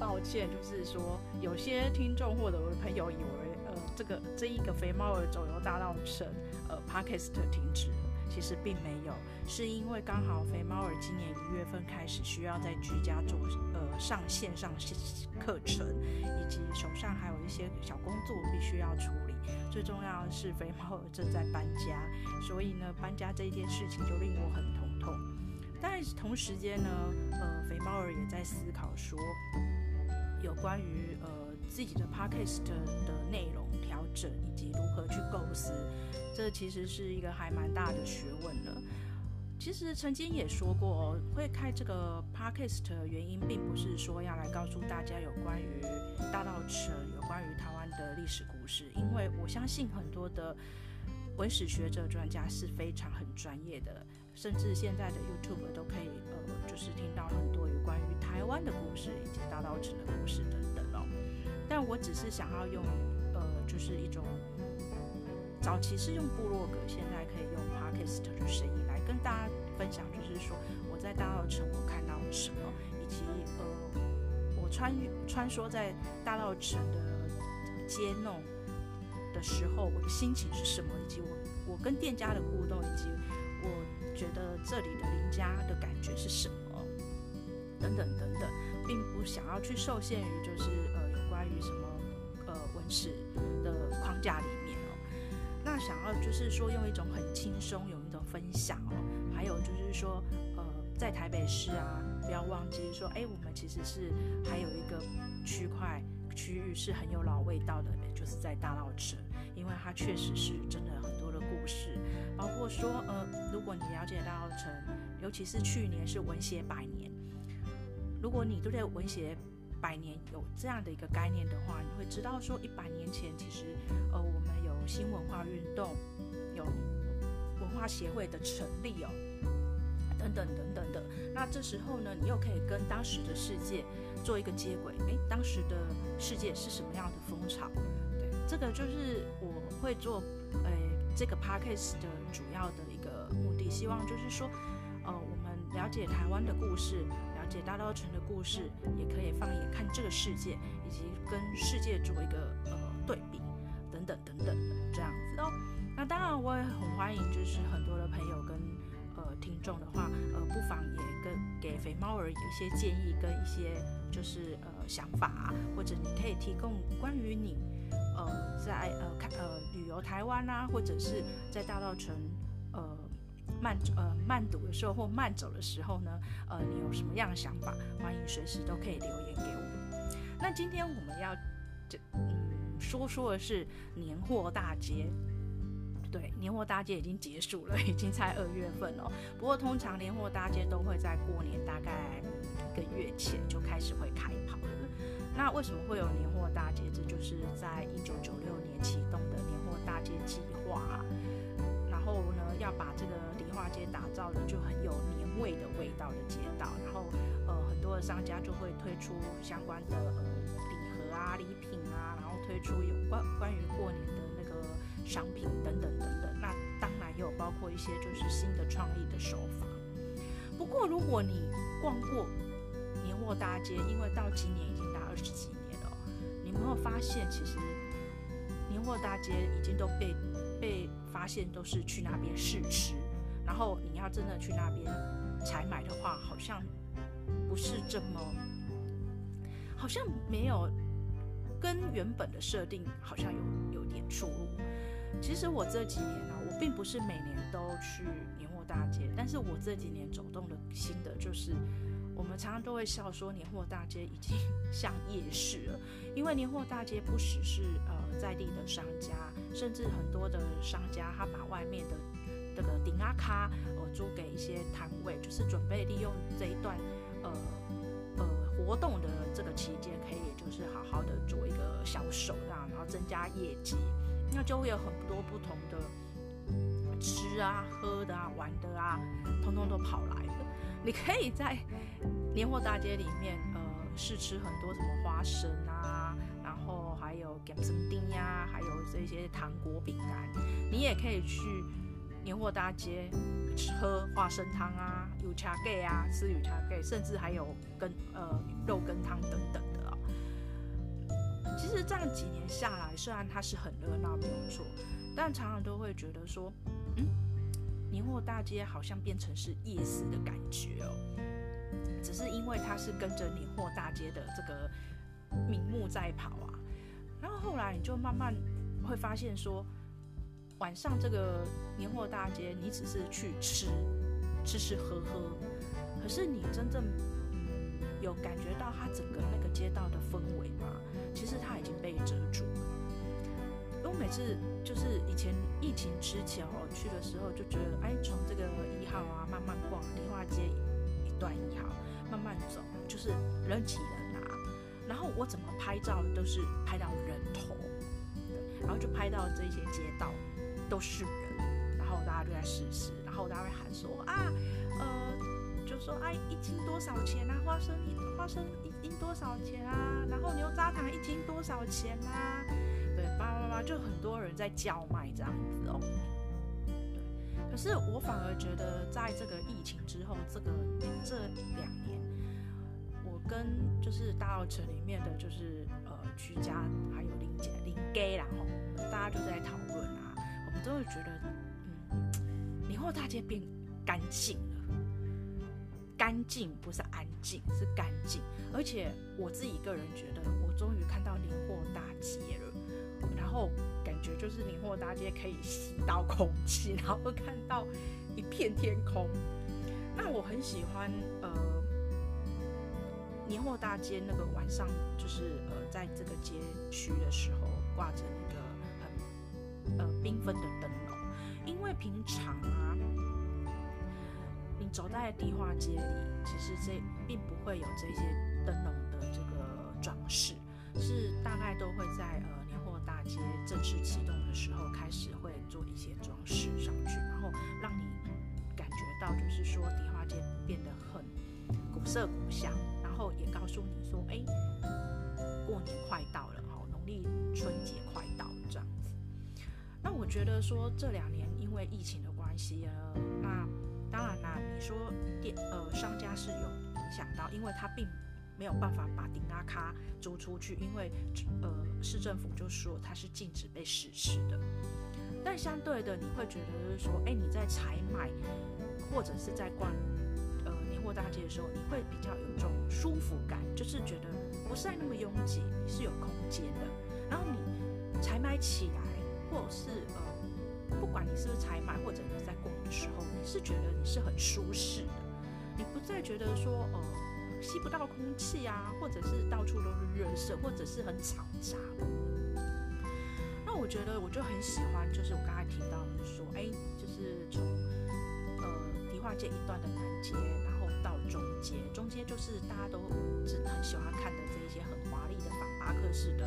抱歉，就是说有些听众或者我的朋友以为，呃，这个这一个肥猫儿走游大道城，呃，Podcast 停止。其实并没有，是因为刚好肥猫儿今年一月份开始需要在居家做呃上线上课程，以及手上还有一些小工作必须要处理。最重要的是肥猫儿正在搬家，所以呢，搬家这一件事情就令我很头痛。但同时间呢，呃，肥猫儿也在思考说，有关于呃自己的 podcast 的内容调整以及如何去构思。这其实是一个还蛮大的学问了。其实曾经也说过，会开这个 podcast 的原因，并不是说要来告诉大家有关于大道城、有关于台湾的历史故事，因为我相信很多的文史学者专家是非常很专业的，甚至现在的 YouTube 都可以就是听到很多有关于台湾的故事以及大稻埕的故事等等哦。但我只是想要用呃，就是一种。早期是用部落格，现在可以用 podcast 的声音来跟大家分享，就是说我在大稻埕我看到了什么，以及呃我穿穿梭在大稻埕的街弄的时候，我的心情是什么，以及我我跟店家的互动，以及觉得这里的邻家的感觉是什么，等等等等，并不想要去受限于就是呃有关于什么呃文史的框架里面哦。那想要就是说用一种很轻松，有一种分享哦，还有就是说，呃，在台北市啊，不要忘记说，哎，我们其实是还有一个区块区域是很有老味道的，就是在大稻埕，因为它确实是真的很事，包括说，呃，如果你了解到成，尤其是去年是文学百年，如果你对文学百年有这样的一个概念的话，你会知道说，一百年前其实，呃，我们有新文化运动，有文化协会的成立哦，等等等等的。那这时候呢，你又可以跟当时的世界做一个接轨。诶，当时的世界是什么样的风潮？对，这个就是我会做，呃，这个 podcast 的主要的一个目的，希望就是说，呃，我们了解台湾的故事。了解大稻埕的故事，也可以放眼看这个世界，以及跟世界做一个呃对比，等等等等这样子哦。那当然，我也很欢迎，就是很多的朋友跟呃听众的话，呃，不妨也跟给肥猫儿一些建议跟一些就是呃想法，或者你可以提供关于你呃在呃看呃旅游台湾啊，或者是在大稻埕呃。慢呃慢读的时候或慢走的时候呢，呃，你有什么样的想法？欢迎随时都可以留言给我。那今天我们要这嗯说说的是年货大街。对，年货大街已经结束了，已经才二月份了。不过通常年货大街都会在过年大概一个月前就开始会开跑。那为什么会有年货大街？这就是在一九九六年启动的年货大街计划。然后呢，要把这个迪化街打造的就很有年味的味道的街道，然后呃很多的商家就会推出相关的呃礼盒啊、礼品啊，然后推出有关关于过年的那个商品等等等等。那当然也有包括一些就是新的创意的手法。不过如果你逛过年货大街，因为到今年十几年了，你有没有发现其实年货大街已经都被被发现都是去那边试吃，然后你要真的去那边采买的话，好像不是这么，好像没有跟原本的设定好像有有点出入。其实我这几年呢、啊，我并不是每年都去年货大街，但是我这几年走动的心得就是，我们常常都会笑说年货大街已经 像夜市了，因为年货大街不只是呃在地的商家。甚至很多的商家，他把外面的这个顶阿卡呃租给一些摊位，就是准备利用这一段呃呃活动的这个期间，可以就是好好的做一个销售，这样然后增加业绩，那就会有很多不同的吃啊、喝的啊、玩的啊，通通都跑来。你可以在年货大街里面呃试吃很多什么花生啊。然后还有点心丁呀，还有这些糖果饼干，你也可以去年货大街喝花生汤啊，有茶盖啊，吃有茶盖，甚至还有跟呃肉羹汤等等的啊、其实这样几年下来，虽然它是很热闹没有错，但常常都会觉得说，嗯，年货大街好像变成是夜市的感觉哦。只是因为它是跟着年货大街的这个名目在跑啊，然后后来你就慢慢会发现说。晚上这个年货大街，你只是去吃，吃吃喝喝，可是你真正有感觉到它整个那个街道的氛围吗？其实它已经被遮住了。因为我每次就是以前疫情之前我去的时候，就觉得哎，从这个一号啊慢慢逛梨花街一段一号，慢慢走，就是人挤人啊。然后我怎么拍照都是拍到人头，然后就拍到这些街道。都是人，然后大家就在试吃，然后大家会喊说啊，呃，就说哎、一斤多少钱啊？花生一花生一斤多少钱啊？然后牛轧糖一斤多少钱啊？就很多人在叫卖这样子哦。可是我反而觉得，在这个疫情之后，这个这两年，我跟就是大稻城里面的就是呃居家还有邻姐邻居啦吼，大家就在讨论啊。我们都会觉得，嗯，年货大街变干净了，干净不是安静，是干净。而且我自己个人觉得，我终于看到年货大街了，然后感觉就是年货大街可以吸到空气，然后看到一片天空。那我很喜欢，呃，年货大街那个晚上，就是呃，在这个街区的时候挂着那个。呃，缤纷的灯笼，因为平常啊，你走在地化街里，其实这并不会有这些灯笼的这个装饰，是大概都会在呃街正式启动的时候开始会做一些装饰上去，然后让你感觉到就是说迪化街变得很古色古香，然后也告诉你说，哎，过年快到了，哈，农历春节快到了这样子。那我觉得说这两年因为疫情的关系，呃，那当然啦，你说店呃商家是有影响到，因为他并没有办法把顶拉卡租出去，因为呃市政府就说它是禁止被实施的。但相对的，你会觉得就是说，哎，你在采买或者是在逛呃年货大街的时候，你会比较有种舒服感，就是觉得不是那么拥挤，你是有空间的，然后你采买起来。或者是呃，不管你是不是采买，或者你在逛的时候，你是觉得你是很舒适的，你不再觉得说呃吸不到空气啊，或者是到处都是热色，或者是很嘈杂。那我觉得我就很喜欢，就是我刚才提到说，哎，就是从呃迪化街一段的南街，然后到中街，中街就是大家都只很喜欢看的这一些很华丽的仿巴克式的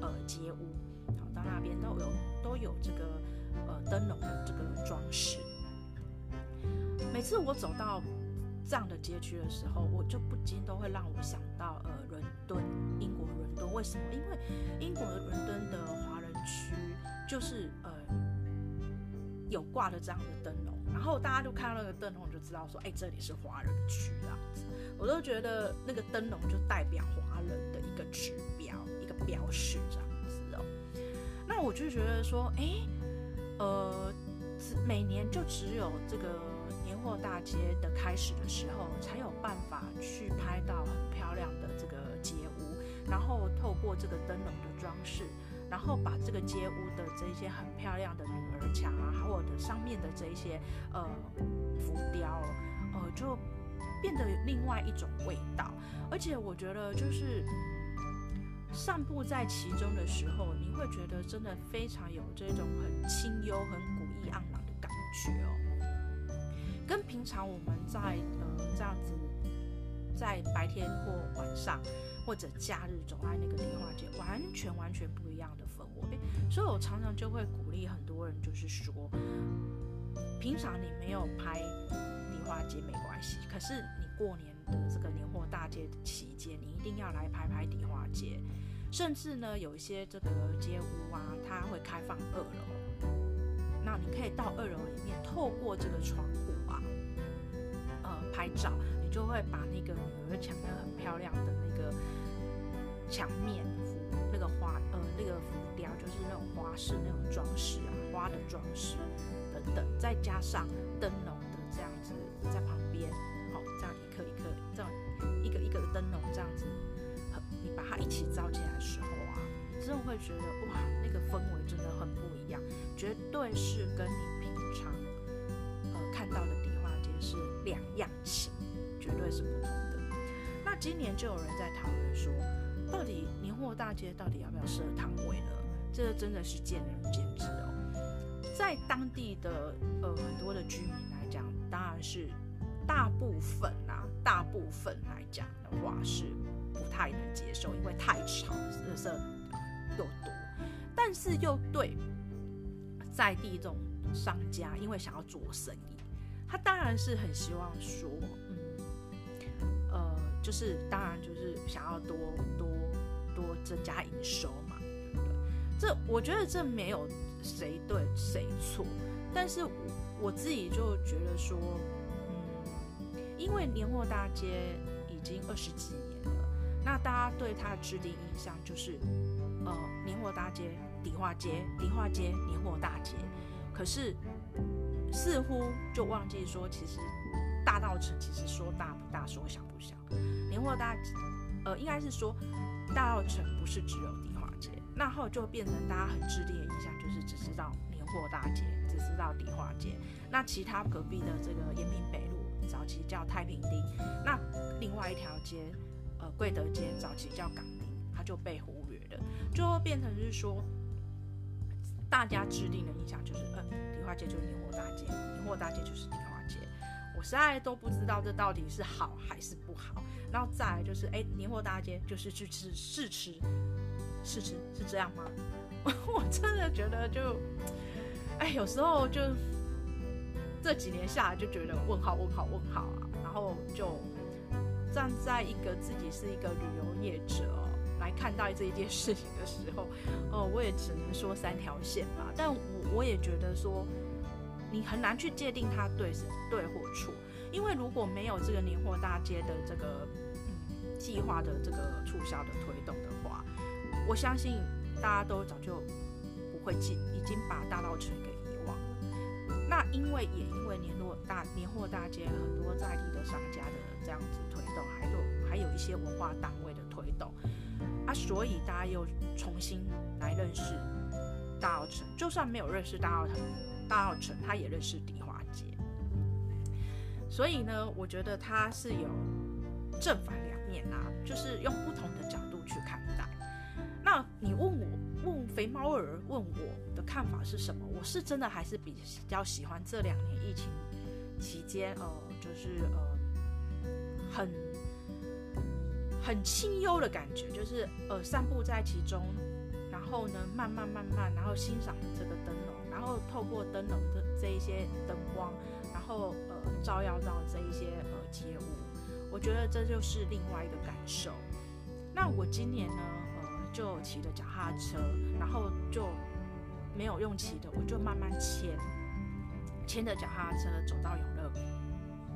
呃街屋。好到那边都有都有这个呃灯笼的这个装饰。每次我走到这样的街区的时候，我就不禁都会让我想到呃伦敦，英国伦敦。为什么？因为英国伦敦的华人区就是呃有挂着这样的灯笼，然后大家就看到那个灯笼就知道说，哎，这里是华人区这样子。我都觉得那个灯笼就代表华人的一个指标，一个标识这样子哦。那我就觉得说，哎，呃，每年就只有这个货大街的开始的时候，才有办法去拍到很漂亮的这个街屋，然后透过这个灯笼的装饰，然后把这个街屋的这些很漂亮的女儿墙啊，或者上面的这一些呃浮雕，呃，就变得另外一种味道。而且我觉得就是。散步在其中的时候，你会觉得真的非常有这种很清幽、很古意盎然的感觉哦。跟平常我们在呃这样子在白天或晚上或者假日走在那个梨花街，完全完全不一样的氛围。所以我常常就会鼓励很多人，就是说，平常你没有拍梨花街没关系，可是你过年的这个年货大街期间，你一定要来拍拍梨花街。甚至呢，有一些这个街屋啊，它会开放二楼。那你可以到二楼里面，透过这个窗，拍照，你就会把那个女儿墙的很漂亮的那个墙面浮那个花呃那个浮雕，就是那种花式那种装饰啊，花的装饰等等，再加上灯笼的这样子在旁边，好，这样一颗一颗这样一个一个灯笼这样子，你把它一起照起来的时候啊，你真的会觉得哇，那个氛围真的很不一样，绝对是跟你平常呃看到的两样情，绝对是不同的。那今年就有人在讨论说，到底年货大街到底要不要设摊位呢？这个真的是见仁见智哦。在当地的呃很多的居民来讲，当然是大部分啊，大部分来讲的话是不太能接受，因为太吵，垃圾又多。但是又对在地这种商家，因为想要做生意，他当然是很希望说，嗯，呃，就是当然就是想要多多多增加营收嘛，对不对？这我觉得这没有谁对谁错，但是我我自己就觉得说，嗯，因为年货大街已经二十几年了，那大家对它的制定印象就是，呃，年货大街。迪化街，迪化街，年货大街，可是似乎就忘记说，其实大稻埕其实说大不大，说小不小。年货大，呃，应该是说大稻埕不是只有迪化街，那后就变成大家很制定的印象，就是只知道年货大街，只知道迪化街。那其他隔壁的这个延平北路，早期叫太平町，那另外一条街，呃，贵德街，早期叫港町，它就被忽略了，最后变成是说。大家制定的印象就是，呃，迪化街就是年货大街，年货大街就是迪化街。我实在都不知道这到底是好还是不好。然后再来就是，哎，年货大街就是去吃试吃，试吃是这样吗？我真的觉得就，哎，有时候就这几年下来就觉得问号问号问号啊。然后就站在一个自己是一个旅游业者。来看待这一件事情的时候，哦，我也只能说三条线吧。但我我也觉得说，你很难去界定它对是对或错，因为如果没有这个年货大街的这个嗯计划的这个促销的推动的话，我相信大家都早就不会记，已经把大稻埕给遗忘了。那因为也因为年货大年货大街很多在地的商家的这样子推动，还有还有一些文化单位的推动。啊，所以大家又重新来认识大稻埕，就算没有认识大稻埕，大稻埕他也认识迪化街。所以呢，我觉得他是有正反两面啊，就是用不同的角度去看待。那你问我，问肥猫儿问我的看法是什么？我是真的还是比较喜欢这两年疫情期间，呃，就是呃，很。很清幽的感觉，就是呃散步在其中，然后呢慢慢慢慢，然后欣赏这个灯笼，然后透过灯笼的这一些灯光，然后呃照耀到这一些呃街物，我觉得这就是另外一个感受。那我今年呢呃就骑着脚踏车，然后就没有用骑的，我就慢慢牵牵着脚踏车走到永乐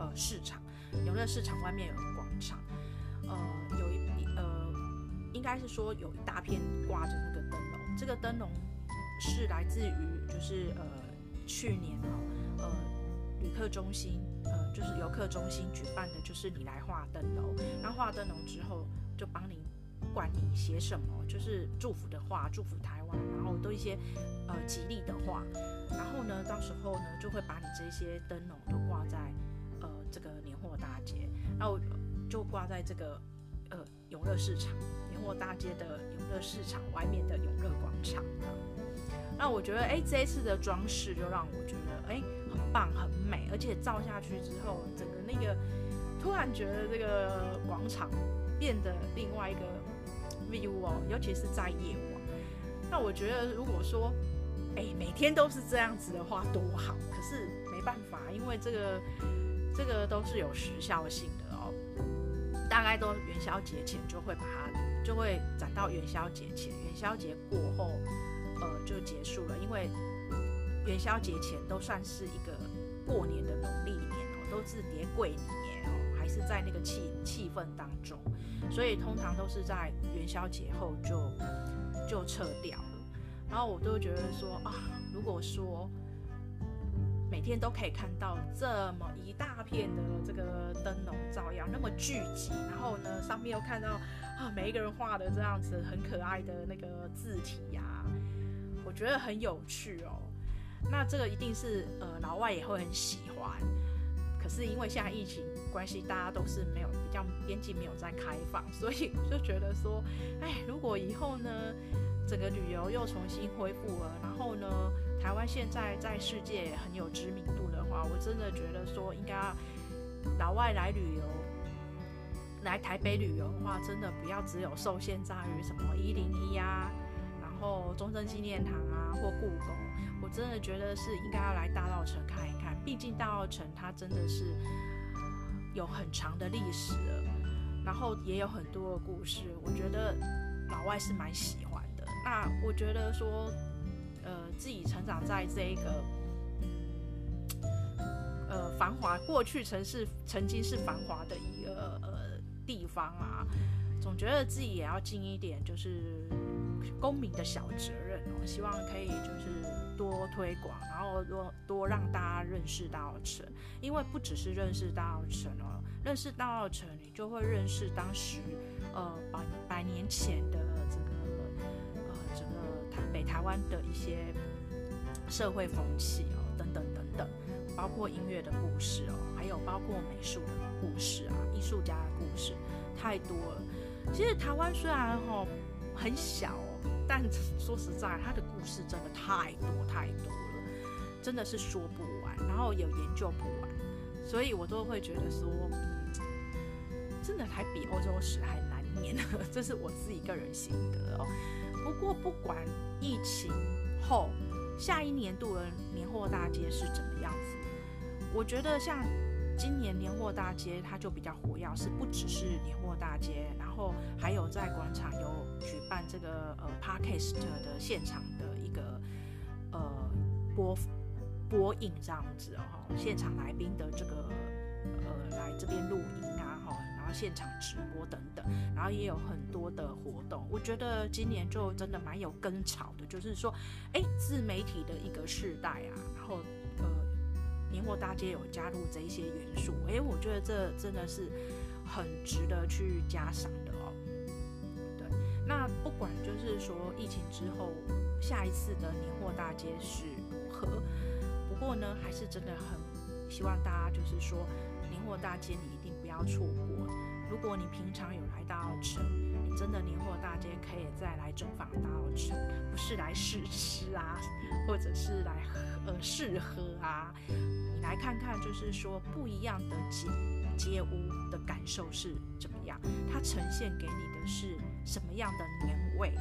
呃市场，永乐市场外面有应该是说有一大片挂着那个灯笼。这个灯笼是来自于就是呃去年哦呃旅客中心呃就是游客中心举办的，就是你来画灯笼，然后画灯笼之后就帮你不管你写什么，就是祝福的话，祝福台湾，然后都一些呃吉利的话，然后呢到时候呢就会把你这些灯笼都挂在呃这个年货大街，然后。就挂在这个永乐市场年货大街的永乐市场外面的永乐广场。那我觉得哎，这一次的装饰就让我觉得哎很棒很美，而且照下去之后，整个那个突然觉得这个广场变得另外一个 view 哦，尤其是在夜晚。那我觉得如果说哎每天都是这样子的话多好，可是没办法，因为这个这个都是有时效性。大概都元宵节前就会把它，就会展到元宵节前，元宵节过后，呃，就结束了。因为元宵节前都算是一个过年的农历年哦，都是叠贵年哦，还是在那个气气氛当中，所以通常都是在元宵节后就就撤掉了。然后我都觉得说啊，如果说每天都可以看到这么一大片的这个灯笼照耀那么聚集，然后呢上面又看到啊每一个人画的这样子很可爱的那个字体呀、我觉得很有趣哦。那这个一定是呃老外也会很喜欢，可是因为现在疫情关系，大家都是没有比较边境没有在开放，所以就觉得说，哎，如果以后呢整个旅游又重新恢复了，然后呢台湾现在在世界很有知名度的话，我真的觉得说应该老外来旅游来台北旅游的话，真的不要只有受限在于什么一零一啊，然后中正纪念堂啊或故宫。我真的觉得是应该要来大稻城看一看，毕竟大稻城它真的是有很长的历史了，然后也有很多的故事，我觉得老外是蛮喜。那我觉得说，呃，自己成长在这一个，呃，繁华过去城市曾经是繁华的一个呃地方啊，总觉得自己也要尽一点就是公民的小责任哦，希望可以就是。多推广，然后多多让大家认识大稻埕，因为不只是认识大稻埕哦，认识大稻埕，你就会认识当时呃百百年前的台湾的一些社会风气哦，等等等等，包括音乐的故事哦，还有包括美术的故事啊，艺术家的故事太多了。其实台湾虽然哈、哦、很小。哦但说实在，它的故事真的太多太多了，真的是说不完，然后有研究不完，所以我都会觉得说，嗯，真的还比欧洲史还难念，这是我自己个人心得哦。不过不管疫情后下一年度的年货大街是怎么样子，我觉得像。今年年货大街它就比较活跃，是不只是年货大街，然后还有在广场有举办这个呃 Podcast 的现场的一个呃播播映这样子哦，现场来宾的这个呃来这边录音，现场直播等等，然后也有很多的活动。我觉得今年就真的蛮有跟潮的，就是说，哎，自媒体的一个世代啊，然后呃。年货大街有加入这一些元素，诶，我觉得这真的是很值得去嘉赏的哦。对，那不管就是说疫情之后下一次的年货大街是如何，不过呢，还是真的很希望大家就是说年货大街你一定不要错过。如果你平常有来大稻埕，你真的年货大街可以再来走访大稻埕，不是来试吃啊，或者是来喝呃试喝啊。你来看看，就是说不一样的街街屋的感受是怎么样，它呈现给你的是什么样的年味，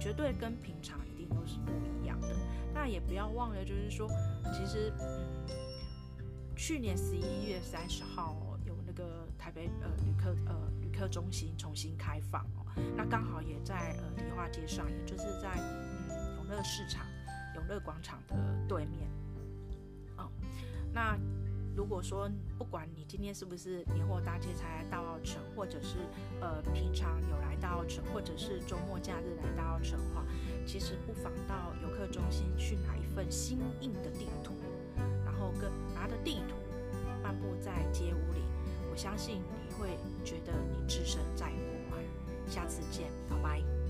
绝对跟平常一定都是不一样的。那也不要忘了，就是说，其实嗯，去年十一月三十号有那个台北呃旅客呃旅客中心重新开放哦，那刚好也在呃迪化街上，也就是在嗯永乐市场永乐广场的对面哦。那如果说不管你今天是不是年货大街才来大稻埕，或者是呃平常有来大稻埕，或者是周末假日来大稻埕的话，其实不妨到游客中心去拿一份新印的地图，然后跟拿着地图漫步在街屋，我相信你会觉得你置身在国外。下次见，拜拜。